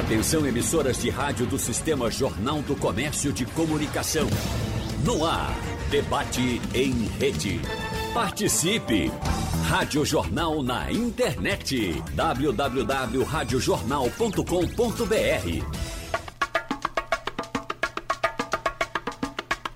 Atenção emissoras de rádio do Sistema Jornal do Comércio de Comunicação. No ar, debate em rede. Participe! Rádio Jornal na internet. www.radiojornal.com.br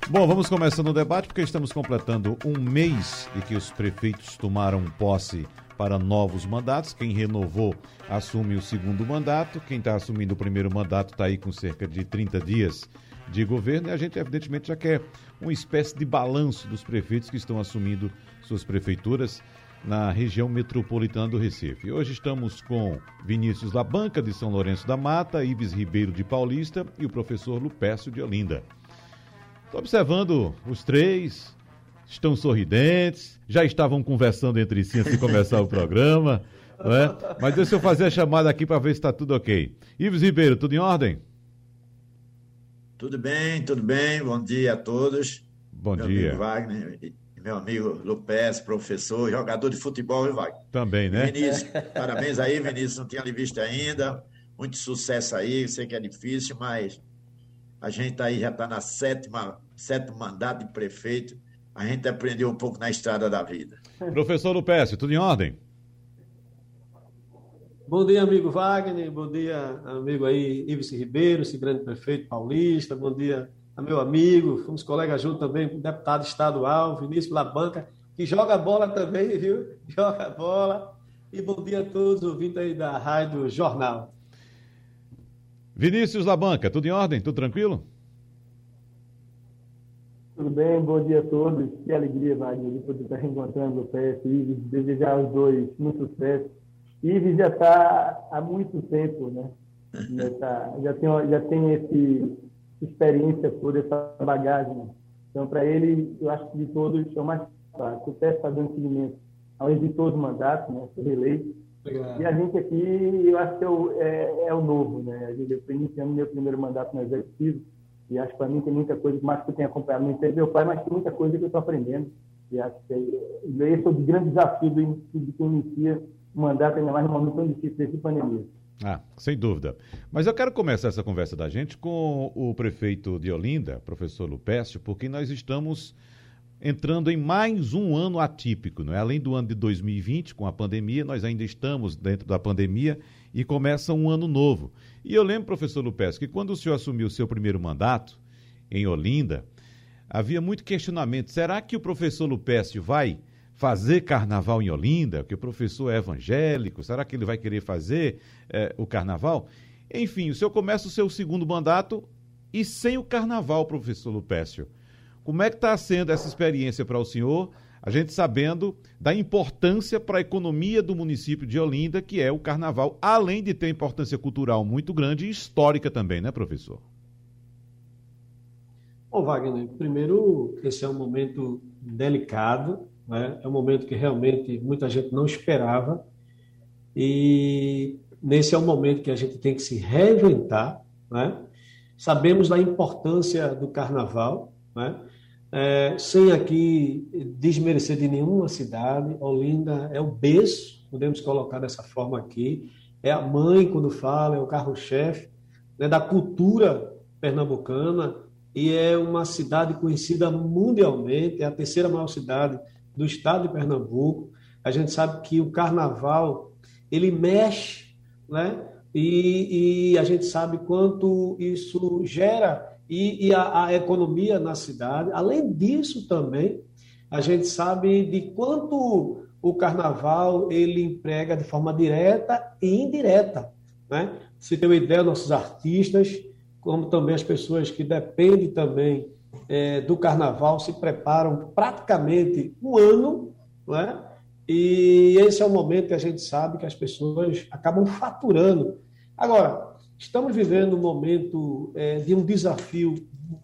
Bom, vamos começando o debate porque estamos completando um mês e que os prefeitos tomaram posse para novos mandatos. Quem renovou assume o segundo mandato. Quem está assumindo o primeiro mandato está aí com cerca de 30 dias de governo. E a gente, evidentemente, já quer uma espécie de balanço dos prefeitos que estão assumindo suas prefeituras na região metropolitana do Recife. Hoje estamos com Vinícius Labanca, de São Lourenço da Mata, Ives Ribeiro, de Paulista, e o professor Lupécio, de Olinda. Estou observando os três, estão sorridentes, já estavam conversando entre si antes de começar o programa, é? Mas deixa eu fazer a chamada aqui para ver se está tudo ok. Ives Ribeiro, tudo em ordem? Tudo bem, tudo bem. Bom dia a todos. Bom meu dia. Amigo Wagner, meu amigo Lupes, professor, jogador de futebol, viu, Wagner? Também, né? Vinícius, parabéns aí, Vinícius. Não tinha lhe visto ainda. Muito sucesso aí. Sei que é difícil, mas a gente aí já está na sétima, sétimo mandato de prefeito. A gente aprendeu um pouco na estrada da vida. Professor Lupécio, tudo em ordem? Bom dia, amigo Wagner. Bom dia, amigo aí, Ives Ribeiro, esse grande prefeito paulista. Bom dia a meu amigo, fomos colegas juntos também, deputado estadual, Vinícius Labanca, que joga bola também, viu? Joga bola. E bom dia a todos, ouvintes aí da Rádio Jornal. Vinícius Labanca, tudo em ordem? Tudo tranquilo? Tudo bem, bom dia a todos. Que alegria, Wagner, de poder estar reencontrando o PS e Ives, desejar aos dois muito sucesso. Ives já está há muito tempo, né? Nessa, já tem, já tem esse experiência toda, essa bagagem. Então, para ele, eu acho que de todos é o mais fácil. O PS está dando seguimento ao os mandatos, né? Foi. Obrigado. E a gente aqui, eu acho que é o, é, é o novo, né? Eu estou iniciando meu primeiro mandato no Executivo e acho que para mim tem muita coisa, mais que eu tenho acompanhado no meu pai, mas tem muita coisa que eu estou aprendendo. E acho que é, esse é o grande desafio de quem inicia o mandato, ainda mais num momento tão difícil desse pandemia. Ah, sem dúvida. Mas eu quero começar essa conversa da gente com o prefeito de Olinda, professor Lupécio, porque nós estamos entrando em mais um ano atípico, não é? Além do ano de 2020, com a pandemia, nós ainda estamos dentro da pandemia e começa um ano novo. E eu lembro, professor Lupécio, que quando o senhor assumiu o seu primeiro mandato em Olinda, havia muito questionamento. Será que o professor Lupécio vai fazer carnaval em Olinda, que o professor é evangélico, será que ele vai querer fazer é, o carnaval? Enfim, o senhor começa o seu segundo mandato e sem o carnaval, professor Lupécio. Como é que está sendo essa experiência para o senhor, a gente sabendo da importância para a economia do município de Olinda, que é o carnaval, além de ter importância cultural muito grande e histórica também, né, professor? Bom, Wagner, primeiro, esse é um momento delicado, né? É um momento que realmente muita gente não esperava. E nesse é um momento que a gente tem que se reinventar. Né? Sabemos da importância do carnaval, né? É, sem aqui desmerecer de nenhuma cidade. Olinda é o berço, podemos colocar dessa forma aqui. É a mãe, quando fala, é o carro-chefe né, da cultura pernambucana e é uma cidade conhecida mundialmente, é a terceira maior cidade do estado de Pernambuco. A gente sabe que o carnaval ele mexe, né? E, e a gente sabe quanto isso gera e, e a, a, economia na cidade. Além disso, também a gente sabe de quanto o carnaval ele emprega de forma direta e indireta, né? Se tem uma ideia, nossos artistas, como também as pessoas que dependem também é, do carnaval se preparam praticamente um ano, né? e esse é o momento que a gente sabe que as pessoas acabam faturando. Agora, estamos vivendo um momento é, de um desafio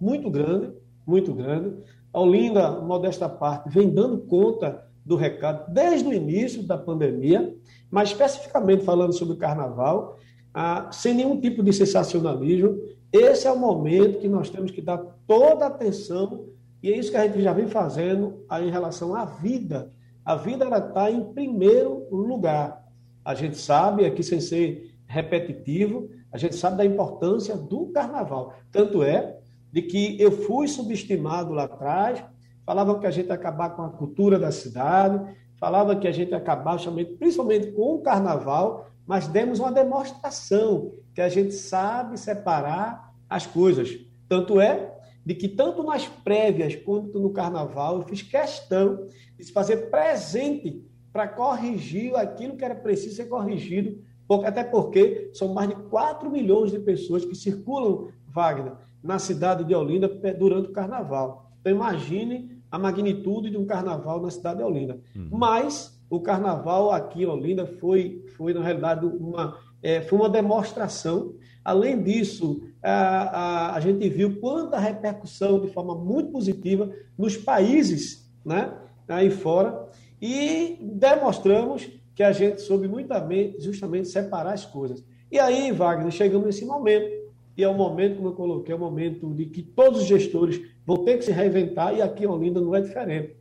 muito grande, muito grande. A Olinda, modesta parte, vem dando conta do recado desde o início da pandemia, mas especificamente falando sobre o carnaval, ah, sem nenhum tipo de sensacionalismo, esse é o momento que nós temos que dar toda a atenção, e é isso que a gente já vem fazendo em relação à vida. A vida está em primeiro lugar. A gente sabe, aqui sem ser repetitivo, A gente sabe da importância do carnaval. Tanto é de que eu fui subestimado lá atrás, falavam que a gente ia acabar com a cultura da cidade, falava que a gente ia acabar principalmente com o carnaval, mas demos uma demonstração que a gente sabe separar as coisas. Tanto é de que tanto nas prévias quanto no carnaval eu fiz questão de se fazer presente para corrigir aquilo que era preciso ser corrigido, até porque são mais de 4 milhões de pessoas que circulam, Wagner, na cidade de Olinda durante o carnaval. Então imagine a magnitude de um carnaval na cidade de Olinda. Uhum. Mas o carnaval aqui em Olinda foi, foi na realidade, uma, é, foi uma demonstração. Além disso, a, a, a gente viu quanta repercussão de forma muito positiva nos países né, aí fora e demonstramos que a gente soube muito bem justamente separar as coisas. E aí, Wagner, chegamos nesse momento, e é o momento, como eu coloquei, é o momento de que todos os gestores vão ter que se reinventar, e aqui em Olinda não é diferente.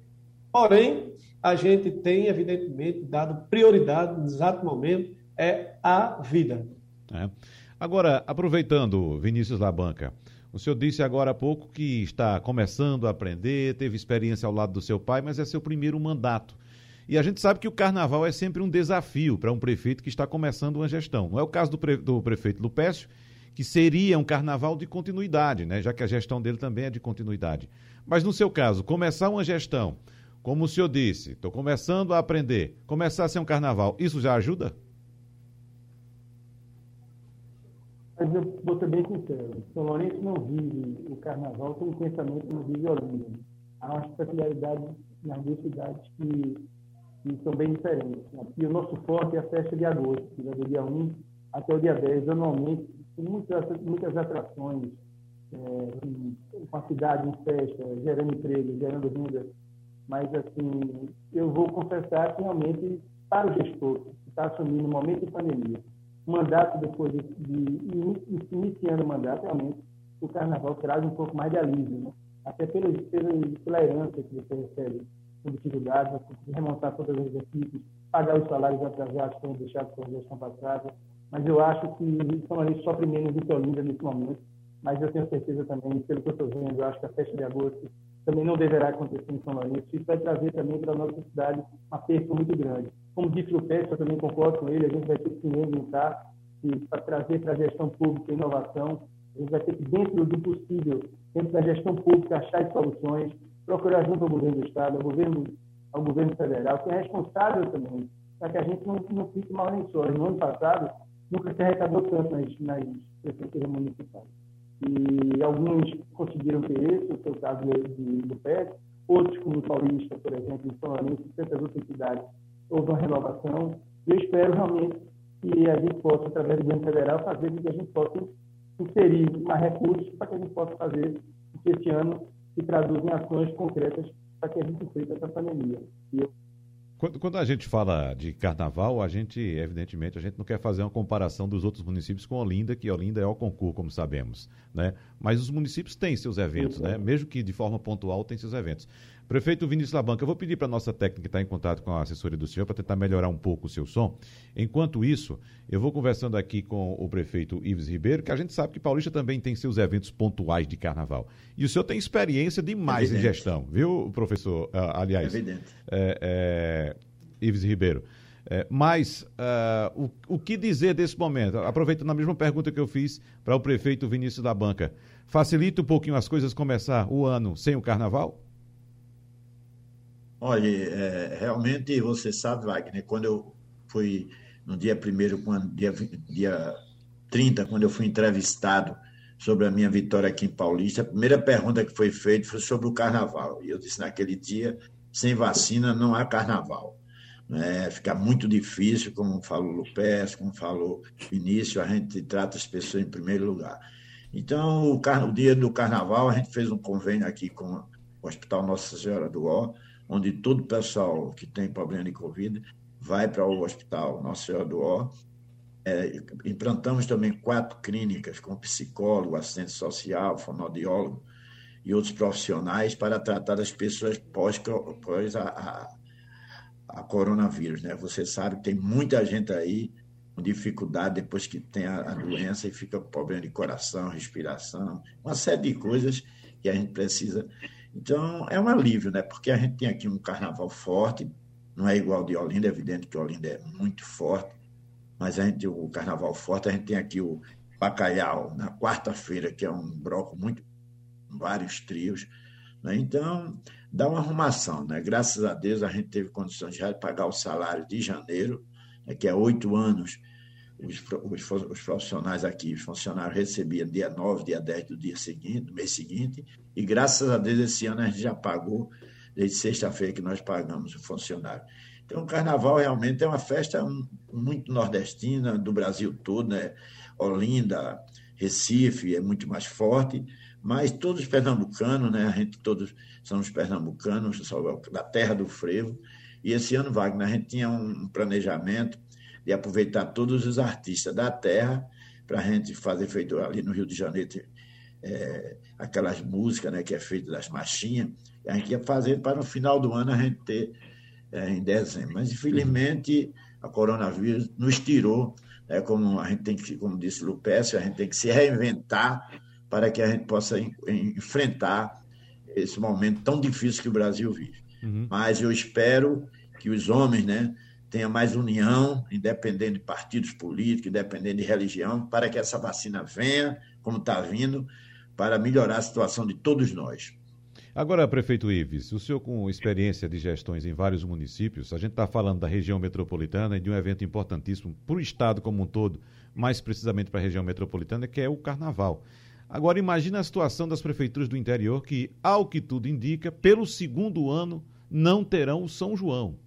Porém, a gente tem, evidentemente, dado prioridade no exato momento, é a vida. É. Agora, aproveitando, Vinícius Labanca, o senhor disse agora há pouco que está começando a aprender, teve experiência ao lado do seu pai, mas é seu primeiro mandato. E a gente sabe que o carnaval é sempre um desafio para um prefeito que está começando uma gestão. Não é o caso do, pre, do prefeito Lupécio, que seria um carnaval de continuidade, né? já que a gestão dele também é de continuidade. Mas no seu caso, começar uma gestão como o senhor disse, estou começando a aprender, começar a ser um carnaval, isso já ajuda? Mas eu vou ser bem sincero, São Lourenço não vive o carnaval como pensamento não vive Olinda. Há uma especialidade nas duas cidades que, que, são bem diferentes. Aqui o nosso forte é a festa de agosto, que vai do dia 1 até o dia 10. Anualmente, tem muitas, muitas atrações, é, com a cidade em festa, gerando emprego, gerando renda mas, assim, eu vou confessar que realmente, para o gestor que está assumindo o momento de pandemia, o mandato depois de, de, de, iniciando o mandato, realmente, o carnaval traz um pouco mais de alívio, né? até pela, pela, pela herança que você recebe dificuldades, você remontar todas as equipes, pagar os salários atrasados que foram deixados pela gestão passada. Mas eu acho que São Lourenço sofre menos do que Olinda nesse momento. Mas eu tenho certeza também, pelo que eu estou vendo, eu acho que a festa de agosto também não deverá acontecer em São Lourenço. Isso vai trazer também para a nossa cidade uma perda muito grande. Como disse o Pérez, eu também concordo com ele, a gente vai ter que se reinventar para trazer para a gestão pública inovação. A gente vai ter que, dentro do possível, dentro da gestão pública, achar soluções, procurar junto ao governo do Estado, ao governo, ao governo federal, que é responsável também, para que a gente não, não fique mal só. No ano passado, nunca se arrecadou tanto nas, nas prefeituras municipais e alguns conseguiram ter esse, o seu caso de, do PET, outros, como o Paulista, por exemplo, em São Lourenço, e tantas outras cidades, houve uma renovação. Eu espero realmente que a gente possa, através do governo federal, fazer com que a gente possa inserir mais recursos para que a gente possa fazer que esse ano se traduz em ações concretas para que a gente enfrente essa pandemia. E eu quando, quando, a gente fala de carnaval, a gente, evidentemente, a gente não quer fazer uma comparação dos outros municípios com Olinda, que Olinda é o concurso, como sabemos, né? Mas os municípios têm seus eventos, né? Mesmo que de forma pontual, têm seus eventos. Prefeito Vinícius Labanca, eu vou pedir para a nossa técnica estar em contato com a assessoria do senhor para tentar melhorar um pouco o seu som. Enquanto isso, eu vou conversando aqui com o prefeito Ives Ribeiro, que a gente sabe que Paulista também tem seus eventos pontuais de carnaval. E o senhor tem experiência demais Evidente. em gestão, viu, professor? Uh, aliás, Evidente. É, é, Ives Ribeiro. É, mas uh, o, o que dizer desse momento? Aproveitando a mesma pergunta que eu fiz para o prefeito Vinícius da Banca. Facilita um pouquinho as coisas começar o ano sem o carnaval? Olha, é, realmente você sabe, Wagner, quando eu fui no dia 1 dia, dia 30, quando eu fui entrevistado sobre a minha vitória aqui em Paulista, a primeira pergunta que foi feita foi sobre o carnaval. E eu disse naquele dia, sem vacina não há carnaval. Né? Fica muito difícil, como falou Lupes, como falou Vinícius, a gente trata as pessoas em primeiro lugar. Então, o, o dia do carnaval, a gente fez um convênio aqui com o Hospital Nossa Senhora do Ó, onde todo o pessoal que tem problema de Covid vai para o hospital Nossa Senhora do Ó. É, implantamos também quatro clínicas com psicólogo, assistente social, fonoaudiólogo e outros profissionais para tratar as pessoas pós, pós a, a, a, coronavírus. Né? Você sabe que tem muita gente aí com dificuldade depois que tem a, a doença e fica com problema de coração, respiração, uma série de coisas que a gente precisa. Então, é um alívio, né? Porque a gente tem aqui um carnaval forte, não é igual de Olinda, é evidente que Olinda é muito forte, mas a gente o carnaval forte, a gente tem aqui o Bacalhau na quarta-feira, que é um bloco muito vários trios, né? Então, dá uma arrumação, né? Graças a Deus a gente teve condições de pagar o salário de janeiro, né? que é oito anos os, os, os, profissionais aqui, os funcionários recebiam dia 9, dia 10 do dia seguinte, mês seguinte, e graças a Deus esse ano a gente já pagou desde sexta-feira que nós pagamos o funcionário. Então, o carnaval realmente é uma festa muito nordestina, do Brasil todo, né? Olinda, Recife é muito mais forte, mas todos pernambucanos, né? A gente todos somos pernambucanos, da terra do frevo. E esse ano, Wagner, a gente tinha um planejamento de aproveitar todos os artistas da terra para a gente fazer feito ali no Rio de Janeiro é, aquelas músicas né, que é feito das machinhas a gente ia fazer para no final do ano a gente ter é, em dezembro. Mas, infelizmente, a coronavírus nos tirou, né, como a gente tem que, como disse Lupécio, a gente tem que se reinventar para que a gente possa enfrentar esse momento tão difícil que o Brasil vive. Uhum. Mas eu espero que os homens né, tenham mais união, independente de partidos políticos, independente de religião, para que essa vacina venha, como está vindo, para melhorar a situação de todos nós. Agora, prefeito Ives, o senhor com experiência de gestões em vários municípios, a gente está falando da região metropolitana e de um evento importantíssimo para o estado como um todo, mais precisamente para a região metropolitana, que é o carnaval. Agora, imagine a situação das prefeituras do interior que, ao que tudo indica, pelo segundo ano não terão o São João.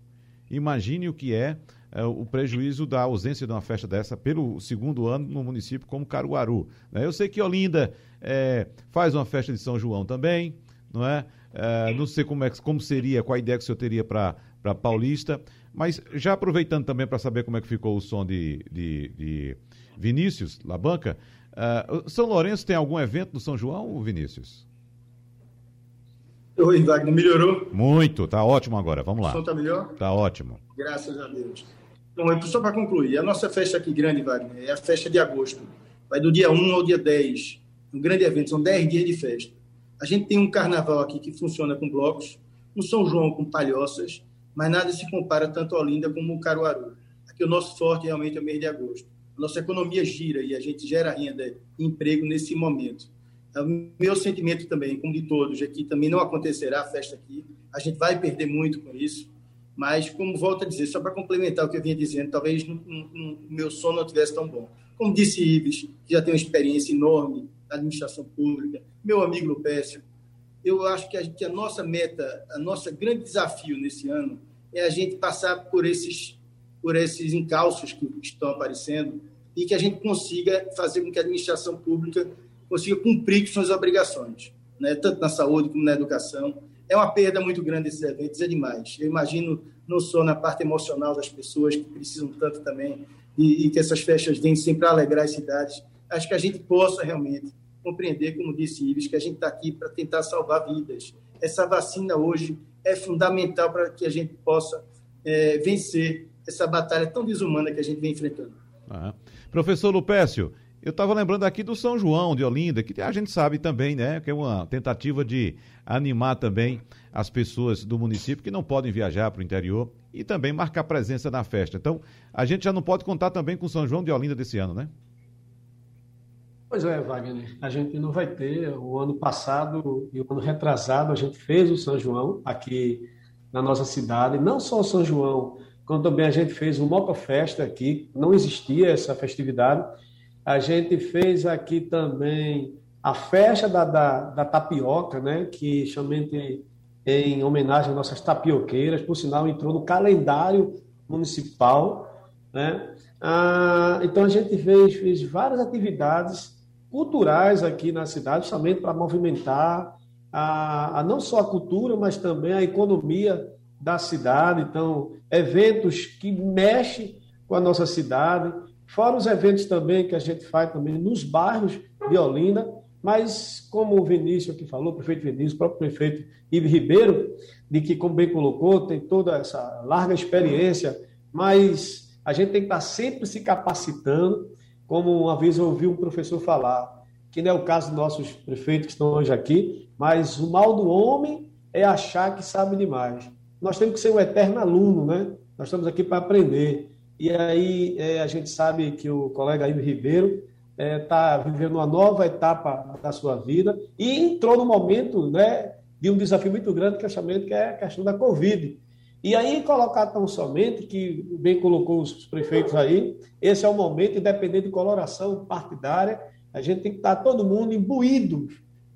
Imagine o que é, é o prejuízo da ausência de uma festa dessa pelo segundo ano no município como Caruaru. Né? Eu sei que Olinda é, faz uma festa de São João também, não é? é não sei como, é, como seria, qual a ideia que o senhor teria para Paulista, mas já aproveitando também para saber como é que ficou o som de, de, de Vinícius, Labanca, uh, São Lourenço tem algum evento no São João, Vinícius? Oi, Wagner, melhorou? Muito, tá ótimo agora, vamos lá. O som tá melhor? Tá ótimo. Graças a Deus. Então, só para concluir, a nossa festa aqui grande, Wagner, é a festa de agosto. Vai do dia 1 ao dia 10. Um grande evento, são 10 dias de festa. A gente tem um carnaval aqui que funciona com blocos, um São João com palhoças, mas nada se compara tanto a Olinda como o Caruaru. Aqui o nosso forte realmente é o mês de agosto. A nossa economia gira e a gente gera renda e emprego nesse momento. É o meu sentimento também, como de todos, é que também não acontecerá a festa aqui. A gente vai perder muito com isso. Mas, como volto a dizer, só para complementar o que eu vinha dizendo, talvez o meu sono não tivesse tão bom. Como disse Ives, que já tem uma experiência enorme na administração pública, meu amigo Lupécio, eu acho que a, que a nossa meta, a nosso grande desafio nesse ano é a gente passar por esses, por esses encalços que estão aparecendo e que a gente consiga fazer com que a administração pública consiga cumprir suas obrigações, né? tanto na saúde como na educação. É uma perda muito grande esses eventos, é demais. Eu imagino não só na parte emocional das pessoas que precisam tanto também e, e que essas festas vêm sempre alegrar as cidades. Acho que a gente possa realmente compreender, como disse Ives, que a gente está aqui para tentar salvar vidas. Essa vacina hoje é fundamental para que a gente possa é, vencer essa batalha tão desumana que a gente vem enfrentando. Ah. Professor Lupécio, eu estava lembrando aqui do São João de Olinda, que a gente sabe também, né, que é uma tentativa de animar também as pessoas do município que não podem viajar para o interior e também marcar presença na festa. Então, a gente já não pode contar também com o São João de Olinda desse ano, né? Pois é, Wagner. A gente não vai ter. O ano passado e o ano retrasado, a gente fez o São João aqui na nossa cidade. Não só o São João, como também a gente fez o Moca Festa aqui. Não existia essa festividade. A gente fez aqui também a festa da, da, da tapioca, né? Que chamamente em homenagem às nossas tapioqueiras. Por sinal, entrou no calendário municipal, né? Ah, então a gente fez, fez várias atividades culturais aqui na cidade, justamente para movimentar a, a, não só a cultura, mas também a economia da cidade. Então, eventos que mexem com a nossa cidade, fora os eventos também que a gente faz também nos bairros de Olinda, mas como o Vinícius aqui falou, o prefeito Vinícius, o próprio prefeito Ivo Ribeiro, de que, como bem colocou, tem toda essa larga experiência, mas a gente tem que estar sempre se capacitando, como uma vez eu ouvi um professor falar, que não é o caso dos nossos prefeitos que estão hoje aqui, mas o mal do homem é achar que sabe demais. Nós temos que ser um eterno aluno, né? Nós estamos aqui para aprender. E aí é, a gente sabe que o colega Ivo Ribeiro está é, tá vivendo uma nova etapa da sua vida e entrou no momento né, de um desafio muito grande que, é que é a questão da Covid. E aí colocar tão somente, que bem colocou os prefeitos aí, esse é o momento, independente de coloração partidária, a gente tem que estar todo mundo imbuído,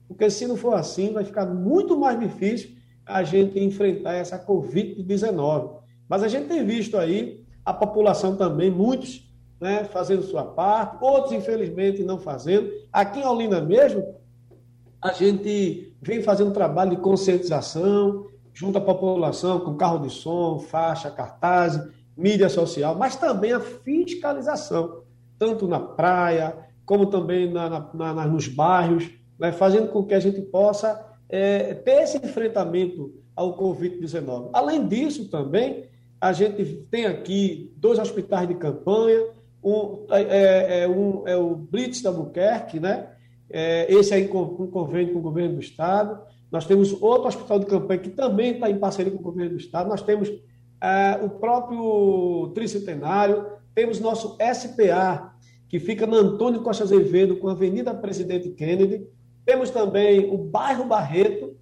porque se não for assim, vai ficar muito mais difícil a gente enfrentar essa Covid-19. Mas a gente tem visto aí a população também, muitos né, fazendo sua parte, outros, infelizmente, não fazendo. Aqui em Olinda mesmo, a gente vem fazendo trabalho de conscientização junto à população, com carro de som, faixa, cartaz, mídia social, mas também a fiscalização, tanto na praia, como também na, na, na, nos bairros, né, fazendo com que a gente possa é, ter esse enfrentamento ao Covid-19. Além disso, também, a gente tem aqui dois hospitais de campanha, um, é, é, é um, é o Blitz da Albuquerque, né? É, esse é em convênio com o governo do Estado. Nós temos outro hospital de campanha que também está em parceria com o governo do Estado. Nós temos é, o próprio Tricentenário, temos nosso SPA, que fica na Antônio Costa Azevedo, com a Avenida Presidente Kennedy. Temos também o bairro Barreto,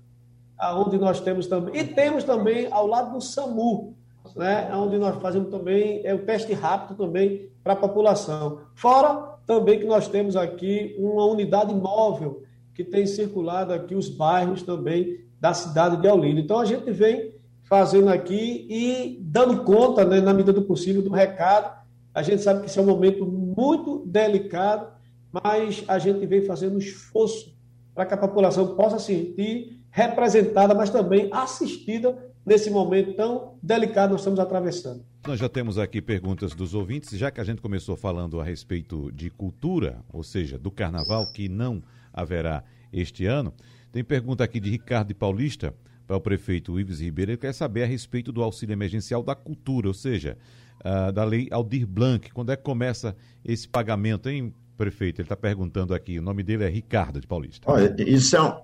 onde nós temos também. E temos também ao lado do SAMU, né, onde nós fazemos também é o teste rápido também para a população. Fora também que nós temos aqui uma unidade móvel que tem circulado aqui os bairros também da cidade de Olinda. Então a gente vem fazendo aqui e dando conta, né, na medida do possível, do recado. A gente sabe que esse é um momento muito delicado, mas a gente vem fazendo esforço para que a população possa se sentir representada, mas também assistida nesse momento tão delicado que nós estamos atravessando. Nós já temos aqui perguntas dos ouvintes, já que a gente começou falando a respeito de cultura, ou seja, do carnaval que não haverá este ano. Tem pergunta aqui de Ricardo de Paulista para o prefeito Ives Ribeiro. Ele quer saber a respeito do auxílio emergencial da cultura, ou seja, uh, da lei Aldir Blanc. Quando é que começa esse pagamento, hein, prefeito? Ele está perguntando aqui. O nome dele é Ricardo de Paulista. Olha, isso é um.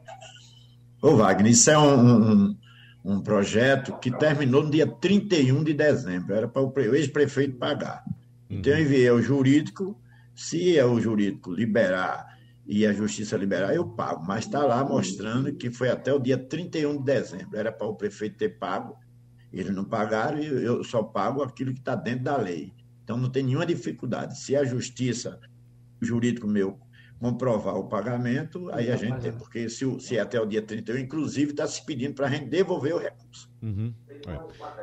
Ô, Wagner, isso é um, um um projeto que terminou no dia 31 de dezembro, era para o ex-prefeito pagar. Então, eu enviei ao jurídico, se é o jurídico liberar e a justiça liberar, eu pago, mas está lá mostrando que foi até o dia 31 de dezembro, era para o prefeito ter pago, eles não pagaram e eu só pago aquilo que está dentro da lei. Então, não tem nenhuma dificuldade. Se a justiça, o jurídico meu, comprovar o pagamento, aí a gente tem, porque se, se é até o dia 31, inclusive está se pedindo para a gente devolver o recurso. Uhum.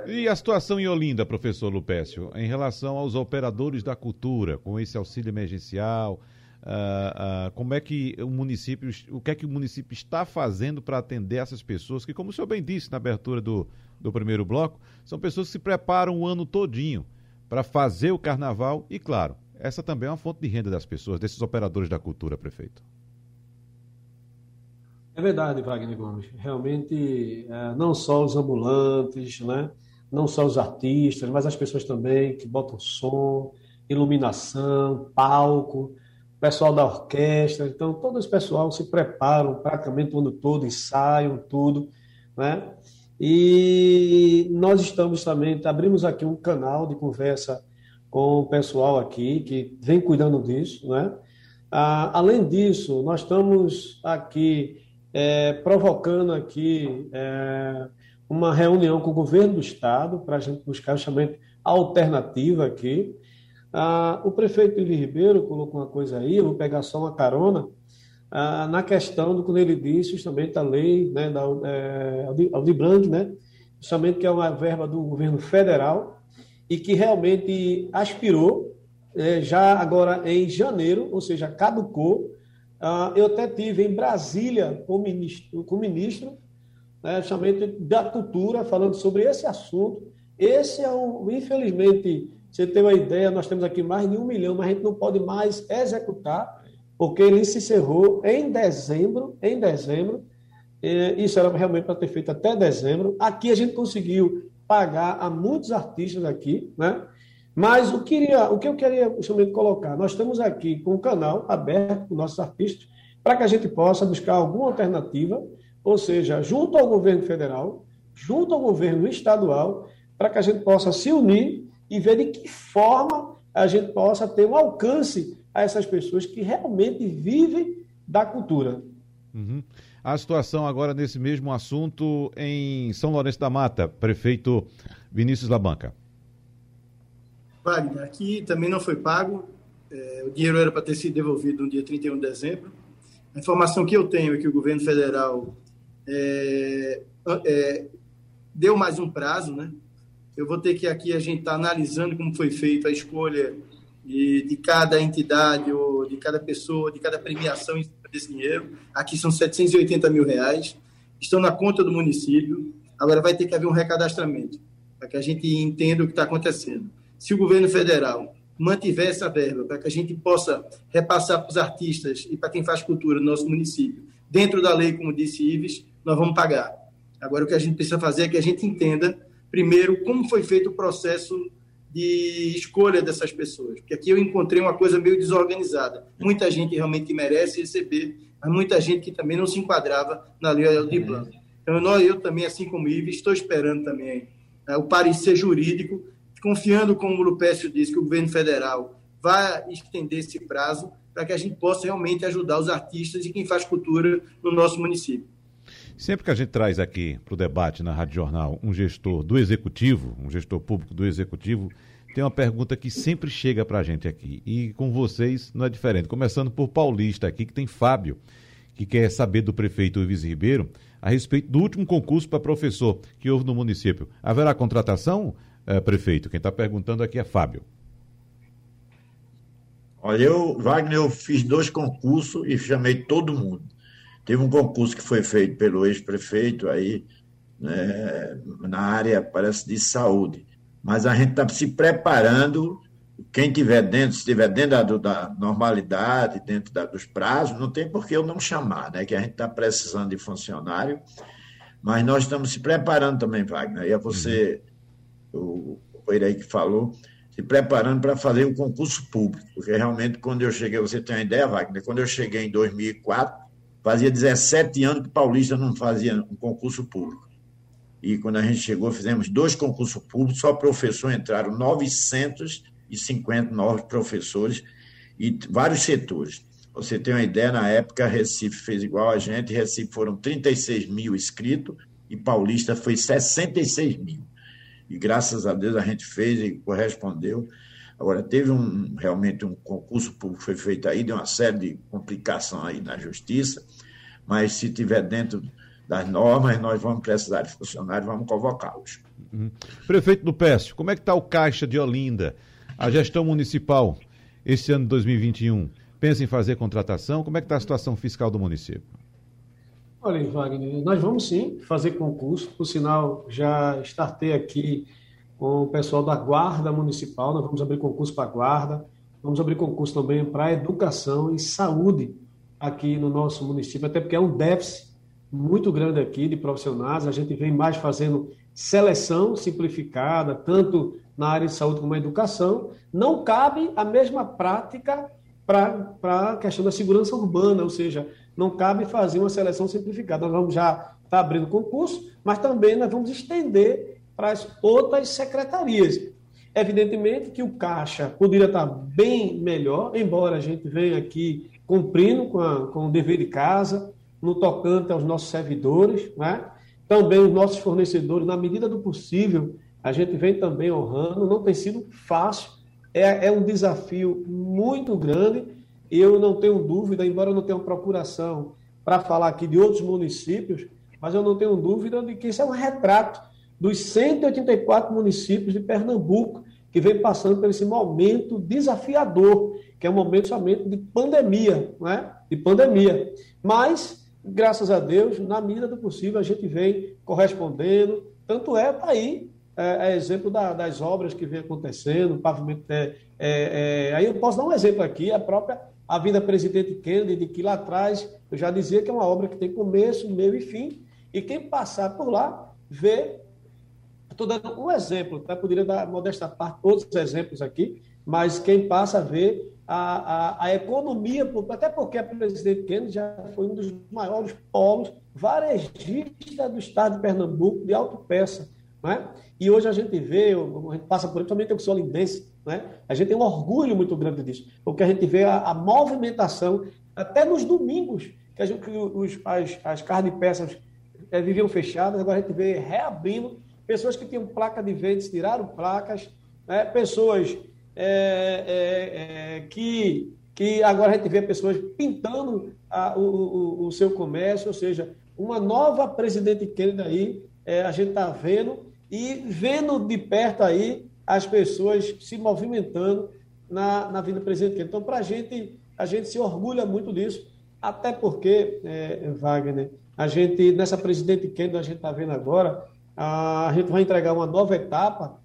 É. E a situação em Olinda, professor Lupécio, em relação aos operadores da cultura, com esse auxílio emergencial, uh, uh, como é que o município, o que é que o município está fazendo para atender essas pessoas que, como o senhor bem disse na abertura do, do primeiro bloco, são pessoas que se preparam o ano todinho para fazer o carnaval e, claro, essa também é uma fonte de renda das pessoas, desses operadores da cultura, prefeito. É verdade, Wagner Gomes. Realmente, é, não só os ambulantes, né? não só os artistas, mas as pessoas também que botam som, iluminação, palco, pessoal da orquestra. Então, todo esse pessoal se preparam praticamente o ano todo, ensaiam tudo. Né? E nós estamos também, abrimos aqui um canal de conversa com o pessoal aqui que vem cuidando disso, né? Ah, além disso, nós estamos aqui é, provocando aqui é, uma reunião com o governo do estado para a gente buscar justamente alternativa aqui. Ah, o prefeito Ili Ribeiro colocou uma coisa aí, eu vou pegar só uma carona, ah, na questão do que ele disse justamente da lei né, da é, Aldir Blanc, né, justamente que é uma verba do governo federal, e que realmente aspirou, é, já agora em janeiro, ou seja, caducou. Ah, eu até tive em Brasília com o ministro, com o ministro né, justamente da cultura, falando sobre esse assunto. Esse é um, infelizmente, você tem uma ideia, nós temos aqui mais de um milhão, mas a gente não pode mais executar, porque ele se encerrou em dezembro, em dezembro, isso era realmente para ter feito até dezembro. Aqui a gente conseguiu pagar a muitos artistas aqui, né? Mas o que, iria, o que eu queria justamente colocar, nós estamos aqui com o canal aberto com nossos artistas para que a gente possa buscar alguma alternativa, ou seja, junto ao governo federal, junto ao governo estadual, para que a gente possa se unir e ver de que forma a gente possa ter um alcance a essas pessoas que realmente vivem da cultura. Uhum. A situação agora nesse mesmo assunto em São Lourenço da Mata, prefeito Vinícius Labanca. Wagner, aqui também não foi pago. É, o dinheiro era para ter sido devolvido no dia 31 de dezembro. A informação que eu tenho é que o governo federal é, é, deu mais um prazo, né? Eu vou ter que aqui a gente estar tá analisando como foi feita a escolha de, de, cada entidade ou de cada pessoa, de cada premiação desse dinheiro. Aqui são 780 mil reais, estão na conta do município. Agora vai ter que haver um recadastramento para que a gente entenda o que está acontecendo se o governo federal mantiver essa verba para que a gente possa repassar para os artistas e para quem faz cultura no nosso município, dentro da lei, como disse Ives, nós vamos pagar. Agora, o que a gente precisa fazer é que a gente entenda, primeiro, como foi feito o processo de escolha dessas pessoas. Porque aqui eu encontrei uma coisa meio desorganizada. Muita gente realmente merece receber, mas muita gente que também não se enquadrava na lei de Blanc. Então, eu também, assim como Ives, estou esperando também né, o parecer jurídico confiando, como o Lupécio disse, que o governo federal vai estender esse prazo para que a gente possa realmente ajudar os artistas e quem faz cultura no nosso município. Sempre que a gente traz aqui para o debate na Rádio Jornal um gestor do executivo, um gestor público do executivo, tem uma pergunta que sempre chega para a gente aqui. E com vocês não é diferente. Começando por Paulista aqui, que tem Fábio, que quer saber do prefeito Ives Ribeiro a respeito do último concurso para professor que houve no município. Haverá contratação? é, prefeito? Quem está perguntando aqui é Fábio. Olha, eu, Wagner, eu fiz dois concursos e chamei todo mundo. Teve um concurso que foi feito pelo ex-prefeito aí, né, na área, parece, de saúde. Mas a gente está se preparando, quem tiver dentro, se estiver dentro da, da normalidade, dentro da, dos prazos, não tem por que eu não chamar, né? Que a gente está precisando de funcionário, mas nós estamos se preparando também, Wagner. E é você uhum o aí que falou, se preparando para fazer o um concurso público, porque realmente quando eu cheguei, você tem uma ideia, Wagner, quando eu cheguei em 2004, fazia 17 anos que Paulista não fazia um concurso público. E quando a gente chegou, fizemos dois concursos públicos, só professor entraram 950 novos professores e vários setores. Você tem uma ideia, na época, Recife fez igual a gente, Recife foram 36 mil inscritos e Paulista foi 66 mil e graças a Deus a gente fez e correspondeu. Agora, teve um, realmente um concurso público que foi feito aí, deu uma série de complicações aí na justiça, mas se tiver dentro das normas, nós vamos precisar de funcionários, vamos convocá-los. Uhum. Prefeito do Pécio, como é que está o Caixa de Olinda? A gestão municipal, esse ano de 2021, pensa em fazer contratação? Como é que está a situação fiscal do município? Olha, Wagner, nós vamos sim fazer concurso. Por sinal, já startei aqui com o pessoal da Guarda Municipal. Nós vamos abrir concurso para a Guarda. Vamos abrir concurso também para educação e saúde aqui no nosso município, até porque é um déficit muito grande aqui de profissionais. A gente vem mais fazendo seleção simplificada, tanto na área de saúde como na educação. Não cabe a mesma prática para a questão da segurança urbana, ou seja, não cabe fazer uma seleção simplificada. Nós vamos já estar tá abrindo concurso, mas também nós vamos estender para as outras secretarias. Evidentemente que o caixa poderia estar bem melhor, embora a gente venha aqui cumprindo com, a, com o dever de casa, no tocante aos nossos servidores, né? também os nossos fornecedores, na medida do possível, a gente vem também honrando, não tem sido fácil, é, é um desafio muito grande, eu não tenho dúvida, embora eu não tenha procuração para falar aqui de outros municípios, mas eu não tenho dúvida de que isso é um retrato dos 184 municípios de Pernambuco que vem passando por esse momento desafiador, que é um momento somente de pandemia, não é? De pandemia. Mas, graças a Deus, na medida do possível, a gente vem correspondendo. Tanto é, está aí, é, é exemplo da, das obras que vem acontecendo, pavimento. É, é, é, aí eu posso dar um exemplo aqui, a própria a vida Presidente Kennedy, que lá atrás eu já dizia que é uma obra que tem começo, meio e fim, e quem passar por lá vê Estou dando um exemplo, tá? poderia dar, modesta parte, outros exemplos aqui, mas quem passa a ver a, a, a economia, até porque a presidente Kennedy já foi um dos maiores polos varejistas do estado de Pernambuco de autopeça. Né? E hoje a gente vê, a gente passa por isso, também tem o solindense, né? a gente tem um orgulho muito grande disso, porque a gente vê a, a movimentação, até nos domingos, que, a gente, que os, as, as carnes de peças é, viviam fechadas, agora a gente vê reabrindo, pessoas que tinham placa de vendas tiraram placas, né? pessoas é, é, é, que, que agora a gente vê pessoas pintando a, o, o, o, seu comércio, ou seja, uma nova presidente Kennedy aí, é, a gente está vendo, e vendo de perto aí as pessoas se movimentando na, na vida presidente Kennedy. Então, para a gente, a gente se orgulha muito disso, até porque, é, Wagner, a gente, nessa presidente Kennedy, a gente está vendo agora, a, gente vai entregar uma nova etapa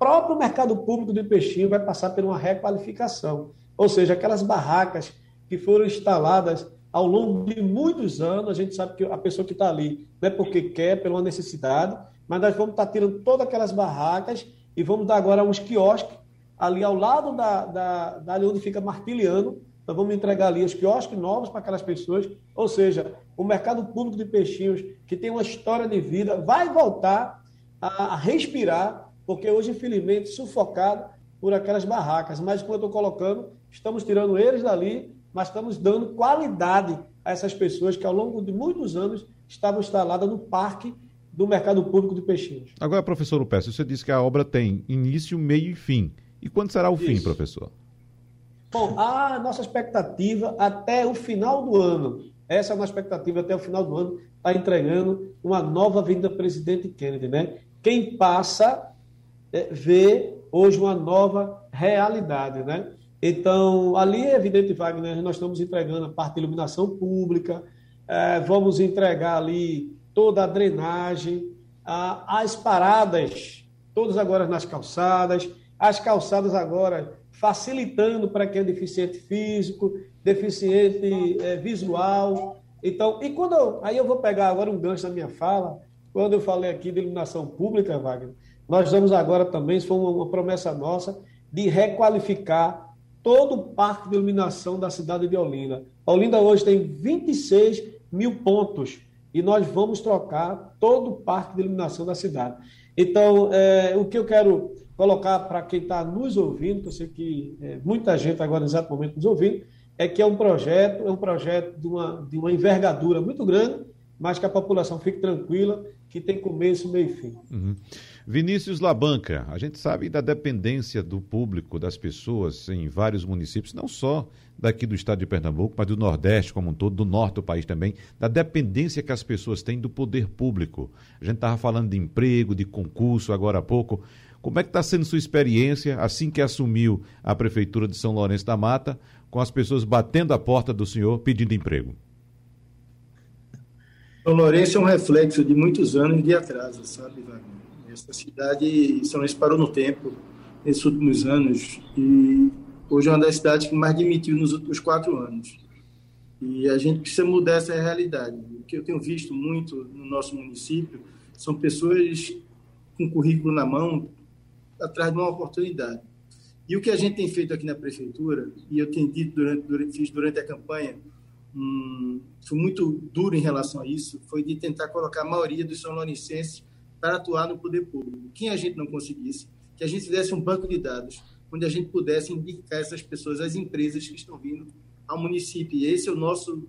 próprio mercado público do peixinho vai passar por uma requalificação. Ou seja, aquelas barracas que foram instaladas ao longo de muitos anos, a gente sabe que a pessoa que está ali não é porque quer, pela necessidade, mas nós vamos estar tá tirando todas aquelas barracas e vamos dar agora uns quiosques ali ao lado da, da, da onde fica Martiliano, nós vamos entregar ali os quiosques novos para aquelas pessoas, ou seja, o mercado público de peixinhos, que tem uma história de vida, vai voltar a respirar porque hoje, infelizmente, sufocado por aquelas barracas. Mas, como eu estou colocando, estamos tirando eles dali, mas estamos dando qualidade a essas pessoas que, ao longo de muitos anos, estavam instaladas no parque do mercado público de peixinhos. Agora, professor Upécio, você disse que a obra tem início, meio e fim. E quando será o Isso. fim, professor? Bom, a nossa expectativa até o final do ano, essa é a nossa expectativa até o final do ano, está entregando uma nova vinda Presidente Kennedy, né? Quem passa é, vê hoje uma nova realidade, né? Então, ali é evidente, Wagner, nós estamos entregando a parte de iluminação pública, é, vamos entregar ali toda a drenagem, a, as paradas, todas agora nas calçadas, as calçadas agora facilitando para quem é deficiente físico, deficiente é, visual. Então, e quando eu, aí eu vou pegar agora um gancho da minha fala, quando eu falei aqui de iluminação pública, Wagner, nós vamos agora também, isso foi uma promessa nossa, de requalificar todo o parque de iluminação da cidade de Olinda. A Olinda hoje tem 26 mil pontos e nós vamos trocar todo o parque de iluminação da cidade. Então, é, o que eu quero colocar para quem está nos ouvindo, que eu sei que é, muita gente agora, exato momento, nos ouvindo, é que é um projeto, é um projeto de uma, de uma envergadura muito grande, mas que a população fique tranquila, que tem começo, meio e fim. Uhum. Vinícius Labanca, a gente sabe da dependência do público, das pessoas em vários municípios, não só daqui do estado de Pernambuco, mas do Nordeste como um todo, do Norte do país também, da dependência que as pessoas têm do poder público. A gente estava falando de emprego, de concurso agora há pouco. Como é que está sendo sua experiência, assim que assumiu a Prefeitura de São Lourenço da Mata, com as pessoas batendo a porta do senhor pedindo emprego? São Lourenço é um reflexo de muitos anos de atraso, sabe, Wagner? Essa cidade, São Lourenço parou no tempo nesses últimos anos e hoje é uma das cidades que mais demitiu nos últimos quatro anos. E a gente precisa mudar essa realidade. O que eu tenho visto muito no nosso município são pessoas com currículo na mão atrás de uma oportunidade. E o que a gente tem feito aqui na prefeitura, e eu tenho dito durante, durante fiz durante a campanha, hum, foi muito duro em relação a isso, foi de tentar colocar a maioria dos são para atuar no poder público. Quem a gente não conseguisse, que a gente fizesse um banco de dados onde a gente pudesse indicar essas pessoas, as empresas que estão vindo ao município. E esse é o nosso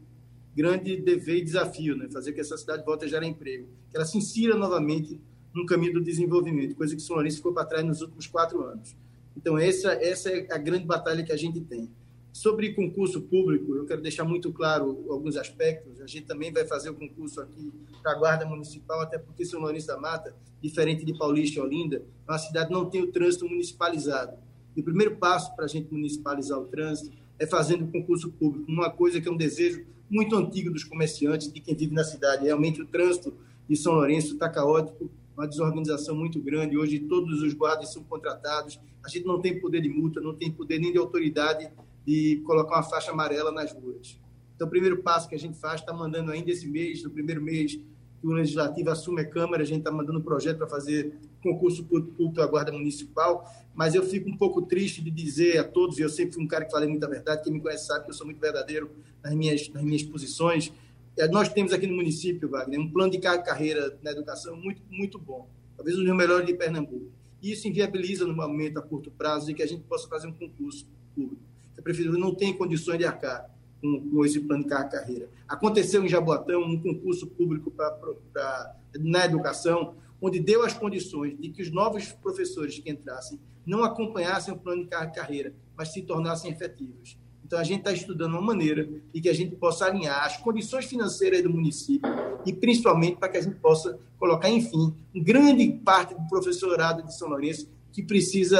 grande dever e desafio, né? fazer que essa cidade volte a gerar emprego, que ela se insira novamente no caminho do desenvolvimento, coisa que São Lourenço ficou para trás nos últimos quatro anos. Então, essa, essa é a grande batalha que a gente tem. Sobre concurso público, eu quero deixar muito claro alguns aspectos. A gente também vai fazer o concurso aqui para a Guarda Municipal, até porque São Lourenço da Mata, diferente de Paulista e Olinda, uma cidade não tem o trânsito municipalizado. E o primeiro passo para a gente municipalizar o trânsito é fazendo o concurso público, uma coisa que é um desejo muito antigo dos comerciantes, de quem vive na cidade. Realmente o trânsito de São Lourenço está caótico, uma desorganização muito grande. Hoje todos os guardas são contratados, a gente não tem poder de multa, não tem poder nem de autoridade de colocar uma faixa amarela nas ruas. Então, o primeiro passo que a gente faz, está mandando ainda esse mês, no primeiro mês que o Legislativo assume a Câmara, a gente está mandando um projeto para fazer concurso público da Guarda Municipal, mas eu fico um pouco triste de dizer a todos, e eu sempre fui um cara que falei muita verdade, quem me conhece sabe que eu sou muito verdadeiro nas minhas, nas minhas posições. É, nós temos aqui no município, Wagner, um plano de carreira na educação muito, muito bom, talvez um dos melhores de Pernambuco. E isso inviabiliza, no momento, a curto prazo, de que a gente possa fazer um concurso público. A prefeitura não tem condições de arcar com, com esse plano de carreira. Aconteceu em Jaboatão um concurso público pra, pra, na educação, onde deu as condições de que os novos professores que entrassem não acompanhassem o plano de carreira, mas se tornassem efetivos. Então, a gente está estudando uma maneira de que a gente possa alinhar as condições financeiras do município e, principalmente, para que a gente possa colocar, enfim, grande parte do professorado de São Lourenço que precisa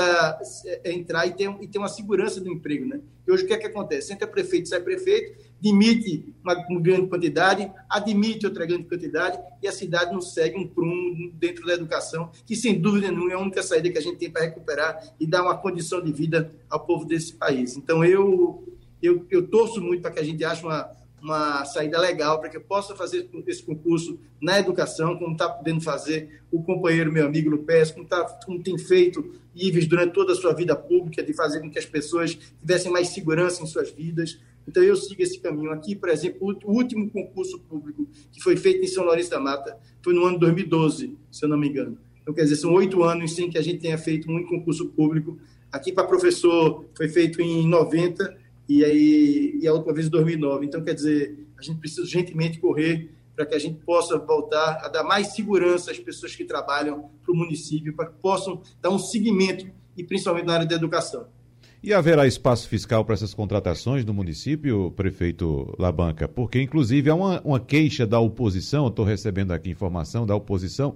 é, entrar e ter, e ter uma segurança do emprego. Né? E hoje o que é que acontece? Entra prefeito, sai prefeito, demite uma, uma, grande quantidade, admite outra grande quantidade e a cidade não segue um prumo dentro da educação, que sem dúvida nenhuma é a única saída que a gente tem para recuperar e dar uma condição de vida ao povo desse país. Então eu, eu, eu torço muito para que a gente ache uma uma saída legal para que eu possa fazer esse concurso na educação, como está podendo fazer o companheiro, meu amigo Lupes, como, tá, como tem feito Ives durante toda a sua vida pública, de fazer com que as pessoas tivessem mais segurança em suas vidas. Então, eu sigo esse caminho. Aqui, por exemplo, o último concurso público que foi feito em São Lourenço da Mata foi no ano 2012, se eu não me engano. Então, quer dizer, são oito anos sem que a gente tenha feito um concurso público. Aqui, para professor, foi feito em 90 e aí e a última vez em 2009. Então, quer dizer, a gente precisa urgentemente correr para que a gente possa voltar a dar mais segurança às pessoas que trabalham para o município, para que possam dar um seguimento, e principalmente na área da educação. E haverá espaço fiscal para essas contratações do município, prefeito Labanca? Porque, inclusive, há uma, uma queixa da oposição, estou recebendo aqui informação da oposição,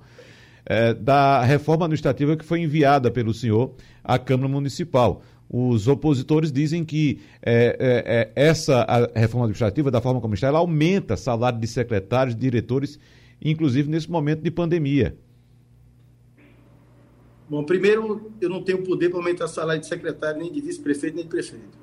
é, da reforma administrativa que foi enviada pelo senhor à Câmara Municipal. Os opositores dizem que é, é, é essa reforma administrativa, da forma como está, ela aumenta salário de secretários, diretores, inclusive nesse momento de pandemia. Bom, primeiro, eu não tenho poder para aumentar salário de secretário, nem de vice-prefeito, nem de prefeito.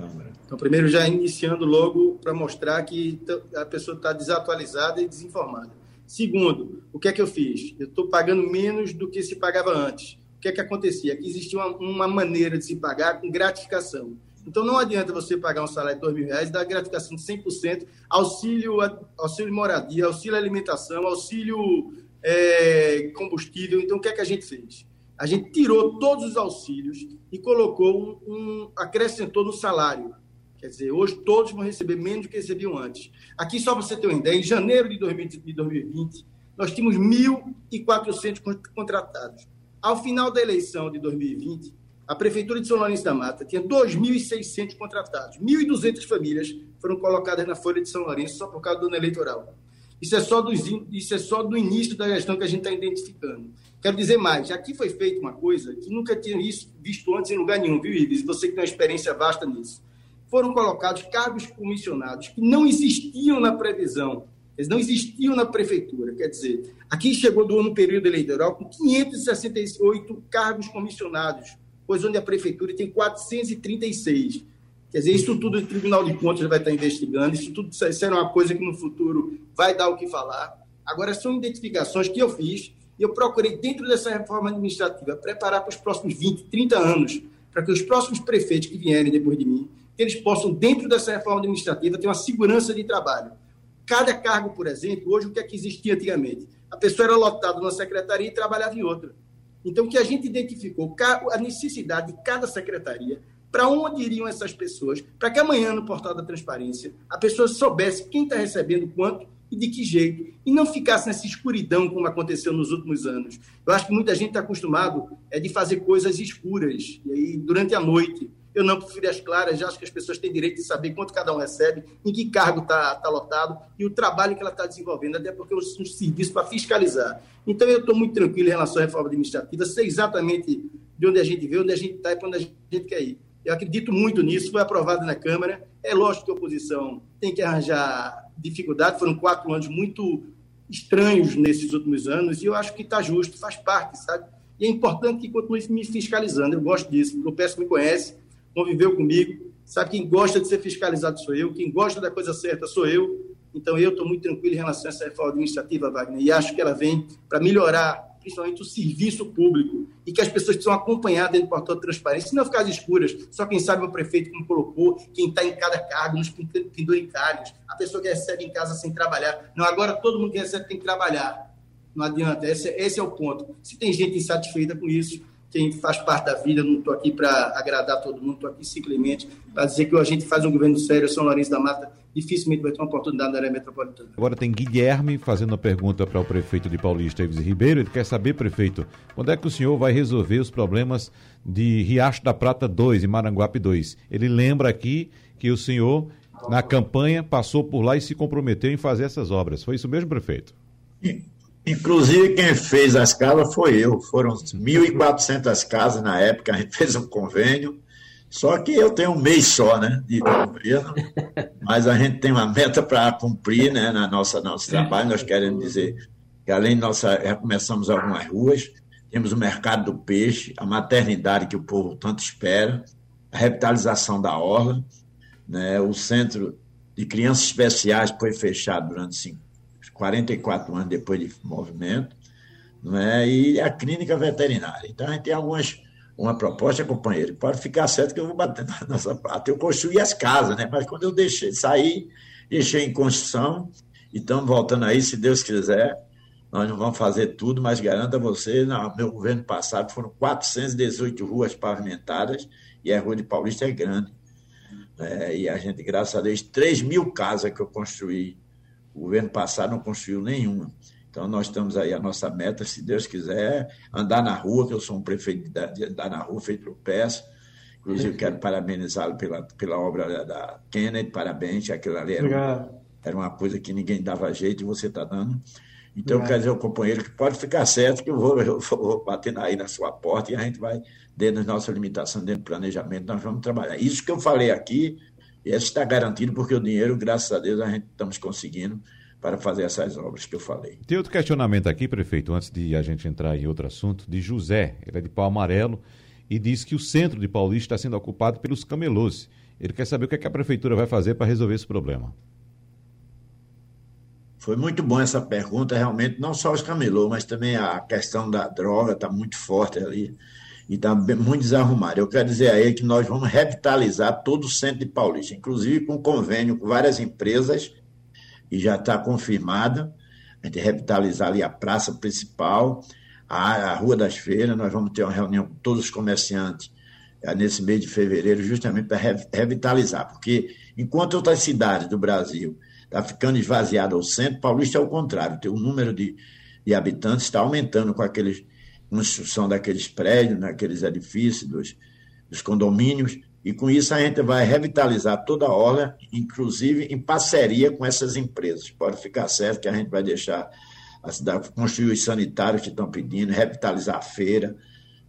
Então, primeiro, já iniciando logo para mostrar que a pessoa está desatualizada e desinformada. Segundo, o que é que eu fiz? Eu estou pagando menos do que se pagava antes que é que acontecia? Que existia uma, uma, maneira de se pagar com gratificação. Então, não adianta você pagar um salário de mil reais e dar gratificação de 100%, auxílio, auxílio moradia, auxílio alimentação, auxílio é, combustível. Então, o que é que a gente fez? A gente tirou todos os auxílios e colocou um, um acrescentou no salário. Quer dizer, hoje todos vão receber menos do que recebiam antes. Aqui, só para você ter uma ideia, em janeiro de 2020, nós tínhamos 1.400 contratados. Ao final da eleição de 2020, a Prefeitura de São Lourenço da Mata tinha 2.600 contratados. 1.200 famílias foram colocadas na folha de São Lourenço só por causa do ano eleitoral. Isso é só do, isso é só do início da gestão que a gente está identificando. Quero dizer mais, aqui foi feita uma coisa que nunca tinha visto antes em lugar nenhum, viu, Ives? Você que tem uma experiência vasta nisso. Foram colocados cargos comissionados que não existiam na previsão eles não existiam na prefeitura. Quer dizer, aqui chegou do ano período eleitoral com 568 cargos comissionados, pois onde a prefeitura tem 436. Quer dizer, isso tudo o Tribunal de Contas vai estar investigando, isso tudo será uma coisa que no futuro vai dar o que falar. Agora, são identificações que eu fiz e eu procurei, dentro dessa reforma administrativa, preparar para os próximos 20, 30 anos, para que os próximos prefeitos que vierem depois de mim, que eles possam, dentro dessa reforma administrativa, ter uma segurança de trabalho Cada cargo, por exemplo, hoje o que é que existia antigamente? A pessoa era lotada numa secretaria e trabalhava em outra. Então, o que a gente identificou, a necessidade de cada secretaria, para onde iriam essas pessoas, para que amanhã, no portal da transparência, a pessoa soubesse quem está recebendo quanto e de que jeito, e não ficasse nessa escuridão como aconteceu nos últimos anos. Eu acho que muita gente está acostumado é, de fazer coisas escuras, e aí, durante a noite. Eu não prefiro as claras, já acho que as pessoas têm direito de saber quanto cada um recebe, em que cargo está tá lotado e o trabalho que ela está desenvolvendo, até porque é um serviço para fiscalizar. Então, eu estou muito tranquilo em relação à reforma administrativa, sei exatamente de onde a gente veio, onde a gente está e para onde a gente quer ir. Eu acredito muito nisso, foi aprovado na Câmara. É lógico que a oposição tem que arranjar dificuldade, foram quatro anos muito estranhos nesses últimos anos, e eu acho que está justo, faz parte, sabe? E é importante que continue me fiscalizando, eu gosto disso. O Lopes me conhece, conviveu comigo, sabe quem gosta de ser fiscalizado sou eu, quem gosta da coisa certa sou eu, Então, eu estou muito tranquilo em relação a essa reforma administrativa, Wagner, e acho que ela vem para melhorar principalmente o serviço público, e que as pessoas precisam acompanhar dentro do portal de transparência, e não ficar às escuras. Só quem sabe o prefeito, como colocou, quem está em cada cargo, nos penduricários, a pessoa que recebe em casa sem trabalhar. Não, agora todo mundo que recebe tem que trabalhar. Não adianta, esse, esse é o ponto. Se tem gente insatisfeita com isso, quem faz parte da vida, não estou aqui para agradar todo mundo, estou aqui simplesmente para dizer que a gente faz um governo sério, São Lourenço da Mata dificilmente vai ter uma oportunidade na área metropolitana. Agora tem Guilherme fazendo uma pergunta para o prefeito de Paulista, Ives Ribeiro. Ele quer saber, prefeito, quando é que o senhor vai resolver os problemas de Riacho da Prata 2 e Maranguape 2? Ele lembra aqui que o senhor, na campanha, passou por lá e se comprometeu em fazer essas obras. Foi isso mesmo, prefeito? Inclusive, quem fez as casas foi eu. Foram 1.400 casas na época, a gente fez um convênio. Só que eu tenho um mês só, né, de governo, mas a gente tem uma meta para cumprir, né, na nossa nosso trabalho. Nós queremos dizer que além de nossa, já começamos algumas ruas, temos o mercado do peixe, a maternidade que o povo tanto espera, a revitalização da orla, né, o centro de crianças especiais foi fechado durante cinco, 44 anos depois de movimento, né, e a clínica veterinária. Então a gente tem algumas uma proposta, companheiro, pode ficar certo que eu vou bater na nossa parte. Eu construí as casas, né? Mas quando eu deixei sair, deixei em construção, e estamos voltando aí, se Deus quiser. Nós não vamos fazer tudo, mas garanto a você, no meu governo passado foram 418 ruas pavimentadas, e a Rua de Paulista é grande. É, e a gente, graças a Deus, 3 mil casas que eu construí. O governo passado não construiu nenhuma. Então, nós estamos aí, a nossa meta, se Deus quiser, andar na rua, que eu sou um prefeito de andar na rua, feito pelo PES. Inclusive, quero parabenizá-lo pela, pela obra da Kennedy, parabéns, aquilo ali era, uma, era uma coisa que ninguém dava jeito e você está dando. Então, eu quero dizer ao companheiro que pode ficar certo que eu vou, eu vou bater aí na sua porta e a gente vai, dentro da nossa limitação, dentro do planejamento, nós vamos trabalhar. Isso que eu falei aqui, isso está garantido porque o dinheiro, graças a Deus, a gente estamos conseguindo para fazer essas obras que eu falei. Tem outro questionamento aqui, prefeito, antes de a gente entrar em outro assunto, de José, ele é de pau amarelo, e diz que o centro de Paulista está sendo ocupado pelos camelôs. Ele quer saber o que, é que a prefeitura vai fazer para resolver esse problema. Foi muito bom essa pergunta, realmente, não só os camelôs, mas também a questão da droga está muito forte ali e está muito desarrumado. Eu quero dizer aí que nós vamos revitalizar todo o centro de Paulista, inclusive com convênio com várias empresas e já está confirmada. A gente revitalizar ali a praça principal, a, a Rua das Feiras. Nós vamos ter uma reunião com todos os comerciantes é, nesse mês de fevereiro, justamente para revitalizar, porque enquanto outras cidades do Brasil está ficando esvaziado ao centro, Paulista é o contrário, o número de, de habitantes está aumentando com aqueles construção daqueles prédios, naqueles edifícios, dos, dos condomínios, e com isso a gente vai revitalizar toda a orla, inclusive em parceria com essas empresas. Pode ficar certo que a gente vai deixar a cidade, construir os sanitários que estão pedindo, revitalizar a feira.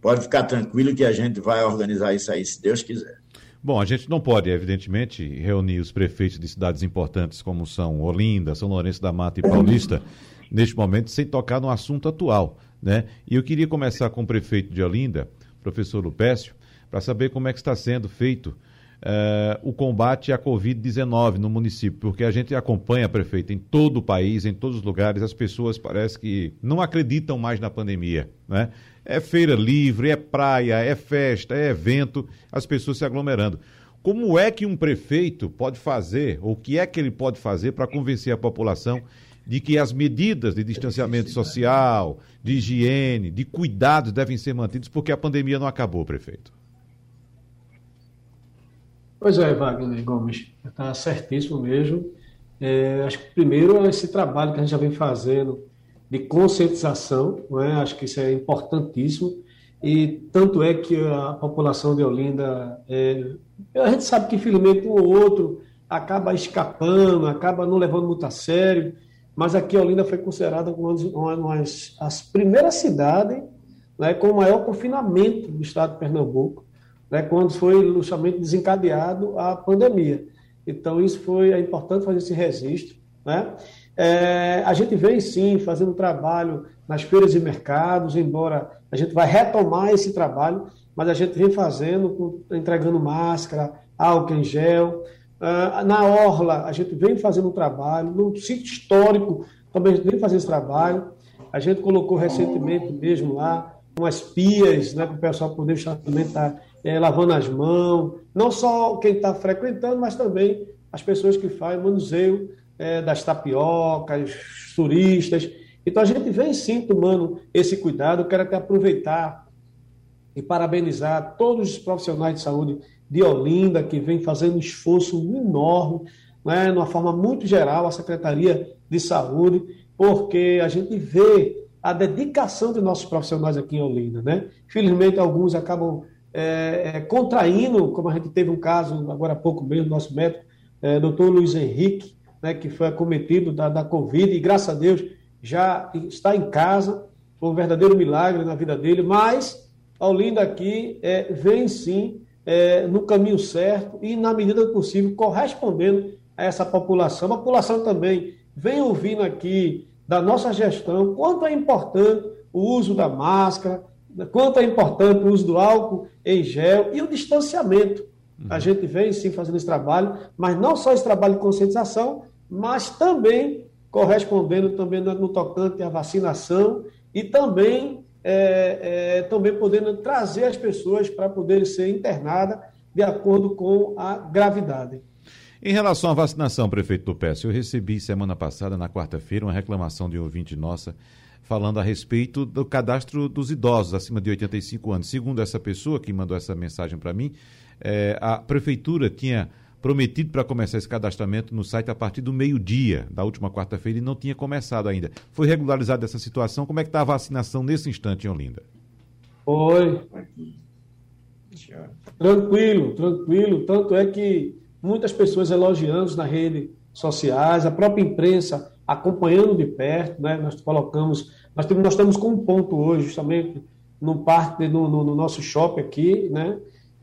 Pode ficar tranquilo que a gente vai organizar isso aí, se Deus quiser. Bom, a gente não pode, evidentemente, reunir os prefeitos de cidades importantes como são Olinda, São Lourenço da Mata e Paulista, neste momento, sem tocar no assunto atual. Né? E eu queria começar com o prefeito de Olinda, professor Lupécio, para saber como é que está sendo feito uh, o combate à Covid-19 no município, porque a gente acompanha, prefeito, em todo o país, em todos os lugares, as pessoas parece que não acreditam mais na pandemia, né? É feira livre, é praia, é festa, é evento, as pessoas se aglomerando. Como é que um prefeito pode fazer, ou o que é que ele pode fazer para convencer a população de que as medidas de distanciamento social, de higiene, de cuidados devem ser mantidos, porque a pandemia não acabou, prefeito? Pois é, Wagner Gomes, está certíssimo mesmo. É, acho que primeiro é esse trabalho que a gente já vem fazendo de conscientização, é? acho que isso é importantíssimo. E tanto é que a população de Olinda, é, a gente sabe que infelizmente um ou outro acaba escapando, acaba não levando muito a sério, mas aqui Olinda foi considerada uma, uma, das as primeiras cidades né, com o maior confinamento do estado de Pernambuco né, quando foi justamente desencadeado a pandemia. Então, isso foi é importante fazer esse registro. Né? É, a gente vem, sim, fazendo trabalho nas feiras e mercados, embora a gente vai retomar esse trabalho, mas a gente vem fazendo, entregando máscara, álcool em gel, na Orla, a gente vem fazendo um trabalho. No sítio histórico, também a gente vem fazendo esse trabalho. A gente colocou recentemente mesmo lá umas pias, né, para o pessoal poder também estar é, lavando as mãos. Não só quem está frequentando, mas também as pessoas que fazem manuseio é, das tapiocas, turistas. Então a gente vem sim tomando esse cuidado. Eu quero até aproveitar e parabenizar todos os profissionais de saúde de Olinda, que vem fazendo um esforço enorme, né, de uma forma muito geral, a Secretaria de Saúde, porque a gente vê a dedicação de nossos profissionais aqui em Olinda. Né? Infelizmente, alguns acabam é, é, contraindo, como a gente teve um caso agora há pouco mesmo, nosso médico, é, doutor Luiz Henrique, né, que foi acometido da, da Covid, e graças a Deus já está em casa, foi um verdadeiro milagre na vida dele, mas Olinda aqui é, vem sim é, no caminho certo e, na medida do possível, correspondendo a essa população. A população também vem ouvindo aqui da nossa gestão quanto é importante o uso da máscara, quanto é importante o uso do álcool em gel e o distanciamento. Uhum. A gente vem sim fazendo esse trabalho, mas não só esse trabalho de conscientização, mas também correspondendo também no tocante à vacinação e também é, é, também podendo trazer as pessoas para poderem ser internadas de acordo com a gravidade. Em relação à vacinação, prefeito PS, eu recebi semana passada, na quarta-feira, uma reclamação de um ouvinte nossa falando a respeito do cadastro dos idosos acima de 85 anos. Segundo essa pessoa que mandou essa mensagem para mim, é, a prefeitura tinha prometido para começar esse cadastramento no site a partir do meio-dia da última quarta-feira e não tinha começado ainda. Foi regularizada essa situação? Como é que está a vacinação nesse instante em Olinda? Oi. Tranquilo, tranquilo. Tanto é que muitas pessoas elogiando nas redes sociais, a própria imprensa acompanhando de perto, né? Nós colocamos, nós, temos, nós estamos com um ponto hoje, justamente no parque, no, no, no nosso shopping aqui, né?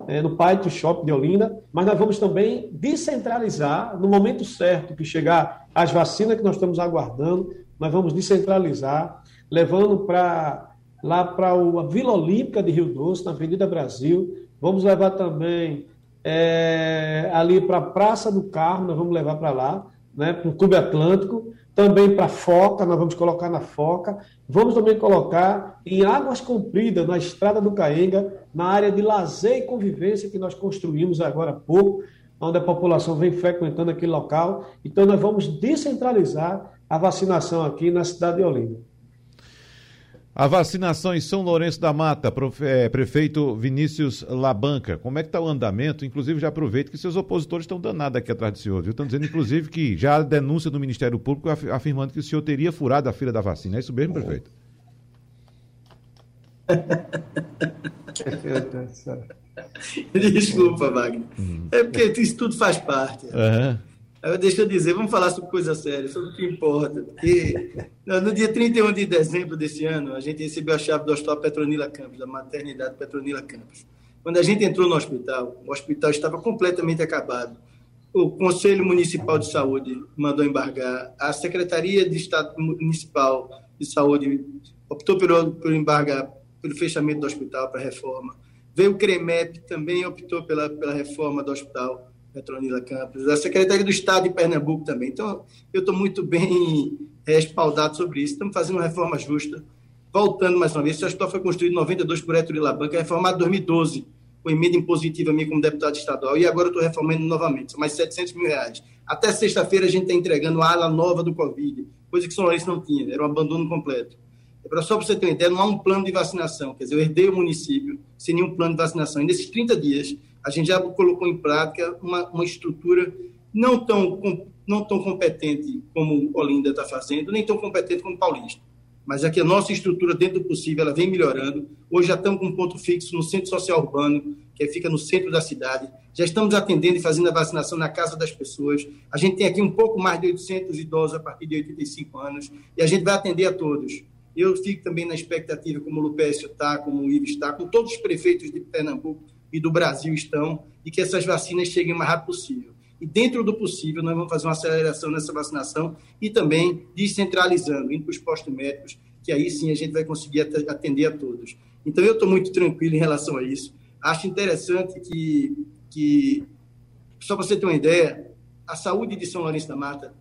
É, no Pátio Shop de Olinda, mas nós vamos também descentralizar no momento certo que chegar as vacinas que nós estamos aguardando, nós vamos descentralizar, levando para lá para a Vila Olímpica de Rio Doce, na Avenida Brasil. Vamos levar também é, ali para a Praça do Carmo, nós vamos levar para lá, né, para o Clube Atlântico também para Foca, nós vamos colocar na Foca. Vamos também colocar em Águas Compridas, na Estrada do Caenga, na área de lazer e convivência que nós construímos agora há pouco, onde a população vem frequentando aquele local. Então, nós vamos descentralizar a vacinação aqui na cidade de Olinda. A vacinação em São Lourenço da Mata, é, prefeito Vinícius Labanca, como é que está o andamento? Inclusive, já aproveito que seus opositores estão danados aqui atrás do senhor, viu? Estão dizendo, inclusive, que já há denúncia do Ministério Público afirmando que o senhor teria furado a fila da vacina. É isso mesmo, prefeito? Desculpa, Wagner. Hum. É porque isso tudo faz parte. Uhum. Deixa eu dizer, vamos falar sobre coisa séria, sobre o que importa. Porque no dia 31 de dezembro desse ano, a gente recebeu a chave do Hospital Petronila Campos, da maternidade Petronila Campos. Quando a gente entrou no hospital, o hospital estava completamente acabado. O Conselho Municipal de Saúde mandou embargar, a Secretaria de Estado Municipal de Saúde optou por, por embargar pelo fechamento do hospital para reforma. Veio o CREMEP, também optou pela, pela reforma do hospital Petronila Campos, a Secretaria do Estado de Pernambuco também. Então, eu estou muito bem respaldado sobre isso. Estamos fazendo uma reforma justa. Voltando mais uma vez, esse hospital foi construído em 92 por Héctor Labanca, reformado em 2012, com emenda impositiva minha como deputado estadual, e agora estou reformando novamente, são mais 700 mil reais. Até sexta-feira a gente está entregando a ala nova do Covid, coisa que São Lourenço não tinha, era um abandono completo. É só para você ter uma ideia, não há um plano de vacinação, quer dizer, eu herdei o município sem nenhum plano de vacinação. E nesses 30 dias, a gente já colocou em prática uma, uma estrutura não tão, não tão competente como Olinda está fazendo, nem tão competente como Paulista. Mas aqui a nossa estrutura, dentro do possível, ela vem melhorando. Hoje já estamos com um ponto fixo no Centro Social Urbano, que fica no centro da cidade. Já estamos atendendo e fazendo a vacinação na casa das pessoas. A gente tem aqui um pouco mais de 800 idosos a partir de 85 anos e a gente vai atender a todos. Eu fico também na expectativa, como o Lupécio está, como o Ives está, com todos os prefeitos de Pernambuco, e do Brasil estão, e que essas vacinas cheguem o mais rápido possível. E dentro do possível, nós vamos fazer uma aceleração nessa vacinação e também descentralizando, indo para os postos médicos, que aí sim a gente vai conseguir atender a todos. Então, eu estou muito tranquilo em relação a isso. Acho interessante que, que Só para você ter uma ideia, a saúde de São Lourenço da Mata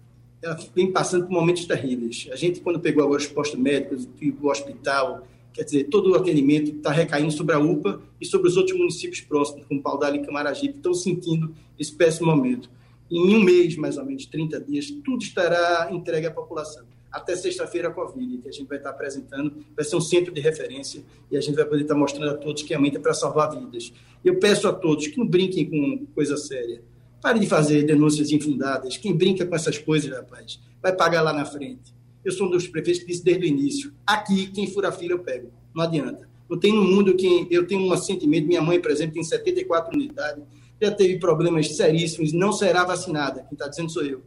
ela vem passando por momentos terríveis. A gente, quando pegou agora os postos médicos, o hospital, quer dizer, todo o atendimento está recaindo sobre a UPA e sobre os outros municípios próximos, como Paudalho e Camaragipe, estão sentindo esse péssimo momento. Em um mês, mais ou menos, 30 dias, tudo estará entregue à população. Até sexta-feira, a Covid, que a gente vai estar apresentando, vai ser um centro de referência e a gente vai poder estar mostrando a todos que realmente é para salvar vidas. Eu peço a todos que não brinquem com coisa séria. Pare de fazer denúncias infundadas. Quem brinca com essas coisas, rapaz, vai pagar lá na frente. Eu sou um dos prefeitos que disse desde o início: aqui, quem fura fila, eu pego. Não adianta. Não tem no mundo quem. Eu tenho um assentimento, minha mãe, por exemplo, tem 74 unidades, já teve problemas seríssimos, não será vacinada. Quem está dizendo sou eu.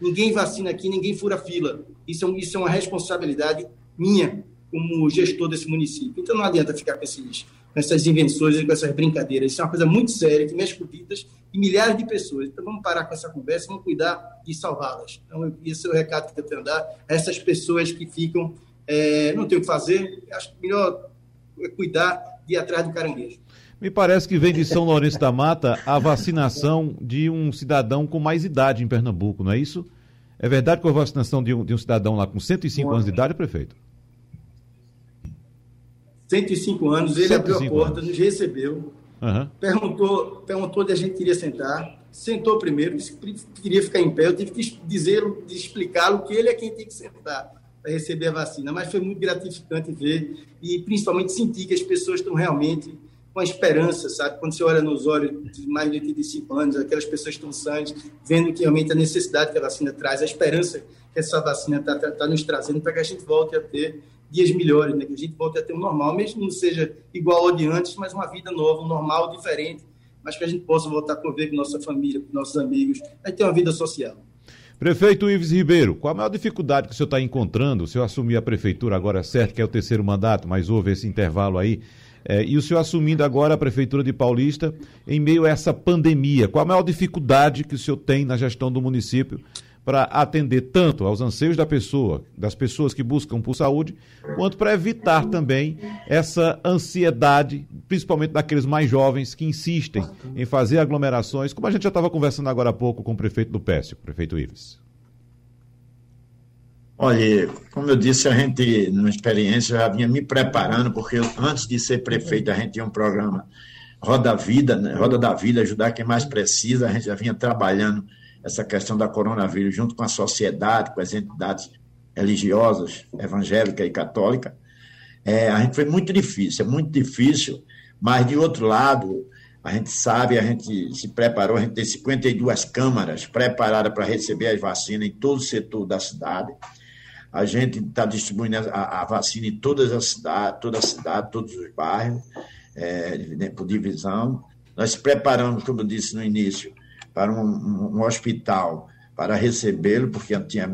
Ninguém vacina aqui, ninguém fura fila. Isso é, isso é uma responsabilidade minha como gestor desse município. Então não adianta ficar com, esses, essas invenções e com essas brincadeiras. Isso é uma coisa muito séria que mexe com vidas de milhares de pessoas. Então vamos parar com essa conversa, vamos cuidar de salvá-las. Então esse é o recado que eu tenho a dar a essas pessoas que ficam, é, não tem o que fazer, acho melhor é cuidar de ir atrás do caranguejo. Me parece que vem de São Lourenço da Mata a vacinação de um cidadão com mais idade em Pernambuco, não é isso? É verdade que a vacinação de um, de um cidadão lá com 105 anos de idade, prefeito? 105 anos, ele 105 abriu a porta, anos. nos recebeu, uhum. perguntou, perguntou onde a gente queria sentar, sentou primeiro, disse que queria ficar em pé, eu tive que dizer, explicá-lo que ele é quem tem que sentar para receber a vacina, mas foi muito gratificante ver e principalmente sentir que as pessoas estão realmente com a esperança, sabe? Quando você olha nos olhos de mais de 85 anos, aquelas pessoas estão sãs, vendo que realmente a necessidade que a vacina traz, a esperança que essa vacina está tá, tá nos trazendo para que a gente volte a ter dias melhores, né? que a gente volte a ter um normal, mesmo não seja igual ao de antes, mas uma vida nova, um normal diferente, mas que a gente possa voltar a conviver com nossa família, com nossos amigos, a ter uma vida social. Prefeito Ives Ribeiro, qual a maior dificuldade que o senhor está encontrando? O senhor assumiu a prefeitura agora, certo, que é o terceiro mandato, mas houve esse intervalo aí é, e o senhor assumindo agora a Prefeitura de Paulista em meio a essa pandemia, qual a maior dificuldade que o senhor tem na gestão do município para atender tanto aos anseios da pessoa, das pessoas que buscam por saúde, quanto para evitar também essa ansiedade, principalmente daqueles mais jovens que insistem em fazer aglomerações, como a gente já estava conversando agora há pouco com o prefeito do Pécio, prefeito Ives. Olha, como eu disse, a gente, numa experiência, já vinha me preparando, porque antes de ser prefeito, a gente tinha um programa Roda Vida, né? Roda da Vida, ajudar quem mais precisa, a gente já vinha trabalhando essa questão da coronavírus junto com a sociedade, com as entidades religiosas, evangélica e católica. É, a gente foi muito difícil, é muito difícil, mas de outro lado, a gente sabe, a gente se preparou, a gente tem 52 câmaras preparadas para receber as vacinas em todo o setor da cidade. A gente está distribuindo a, a, vacina em todas as cidades, toda a cidade, todos os bairros, é, né, por divisão. Nós preparamos, como eu disse no início, para um, um, hospital para recebê-lo, porque tinha,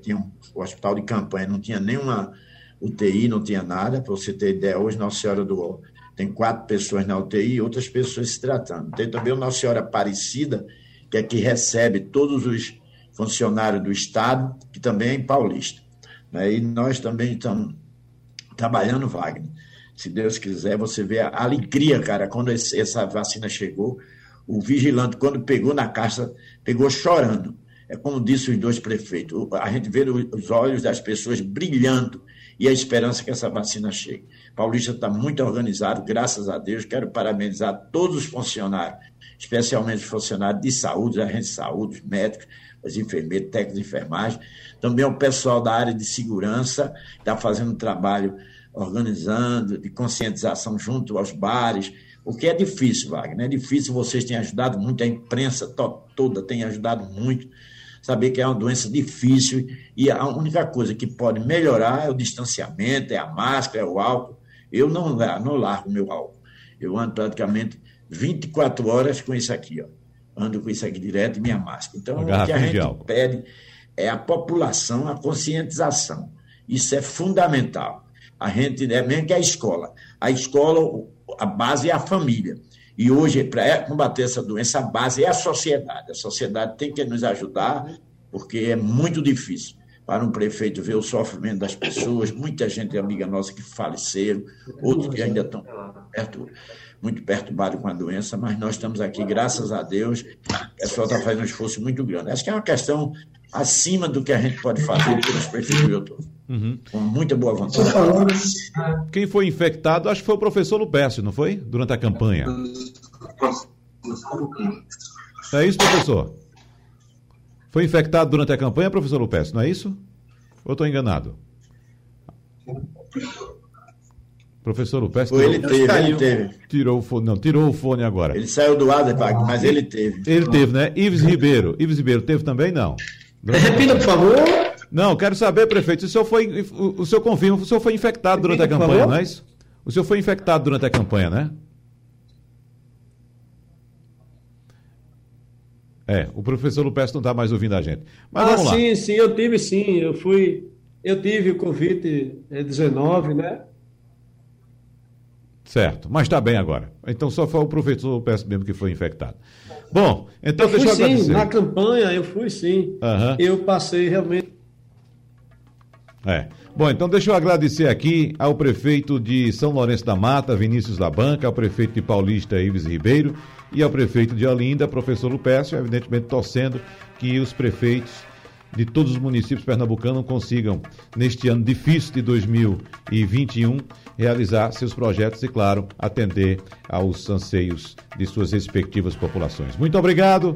tinha um hospital de campanha, não tinha nenhuma UTI, não tinha nada. Para você ter ideia, hoje Nossa Senhora do tem quatro pessoas na UTI e outras pessoas se tratando. Tem também o Nossa Senhora Aparecida, que é que recebe todos os funcionários do Estado, que também é em Paulista. Né? E nós também estamos trabalhando, Wagner. Se Deus quiser, você vê a alegria, cara, quando essa vacina chegou. O vigilante, quando pegou na caixa, pegou chorando. É como disse os dois prefeitos. A gente vê os olhos das pessoas brilhando e a esperança que essa vacina chegue. Paulista está muito organizado, graças a Deus. Quero parabenizar todos os funcionários, especialmente os funcionários de saúde, agentes de saúde, os médicos, os enfermeiros, técnicos de enfermagem, também o pessoal da área de segurança, está fazendo um trabalho organizando, de conscientização junto aos bares, o que é difícil, Wagner, é difícil, vocês têm ajudado muito, a imprensa toda tem ajudado muito, saber que é uma doença difícil e a única coisa que pode melhorar é o distanciamento, é a máscara, é o álcool. Eu não, não largo meu álcool. Eu ando praticamente 24 horas com isso aqui, ó. Ando com isso aqui direto e minha máscara. Então, o que a gente pede é a população, a conscientização. Isso é fundamental. A gente, é mesmo que a escola. A escola, a base é a família. E hoje, para combater essa doença, a base é a sociedade. A sociedade tem que nos ajudar, porque é muito difícil. para um prefeito ver o sofrimento das pessoas, muita gente amiga nossa que faleceram, outros que ainda estão perto, muito perturbados com a doença, mas nós estamos aqui, graças a Deus, o pessoal está fazendo um esforço muito grande. Acho que é uma questão acima do que a gente pode fazer pelos prefeitos uhum. com muita boa vontade. Quem foi infectado, acho que foi o professor Lupécio, não foi? Durante a campanha. É isso, professor? Foi infectado durante a campanha, professor Lupécio, não é isso? Ou estou enganado? Professor Lupécio. Tirou, ele teve, ele teve. Tirou o fone, não, tirou o fone agora. Ele saiu do ar, mas ele teve. Ele teve, né? Ives Ribeiro. Ives Ribeiro teve também, não? Repita, por favor. Não, quero saber, prefeito, o senhor foi. O, o senhor confirma, o senhor foi infectado durante Repita, a campanha, não é isso? O senhor foi infectado durante a campanha, né? É, o professor Lupes não está mais ouvindo a gente. Mas ah, vamos lá. sim, sim, eu tive sim. Eu fui. Eu tive o Covid-19, né? Certo, mas está bem agora. Então só foi o professor Lupes mesmo que foi infectado. Bom, então eu deixa fui, eu sim, na campanha eu fui sim. Uhum. Eu passei realmente. É. Bom, então deixa eu agradecer aqui ao prefeito de São Lourenço da Mata, Vinícius da Banca, ao prefeito de Paulista, Ives Ribeiro, e ao prefeito de Olinda, professor Lupécio, evidentemente torcendo que os prefeitos de todos os municípios pernambucanos consigam, neste ano difícil de 2021, realizar seus projetos e, claro, atender aos anseios de suas respectivas populações. Muito obrigado.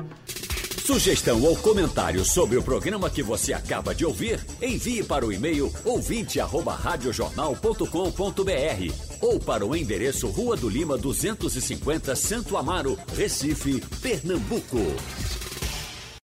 Sugestão ou comentário sobre o programa que você acaba de ouvir, envie para o e-mail ouvinte@radiojornal.com.br ou para o endereço Rua do Lima 250, Santo Amaro, Recife, Pernambuco.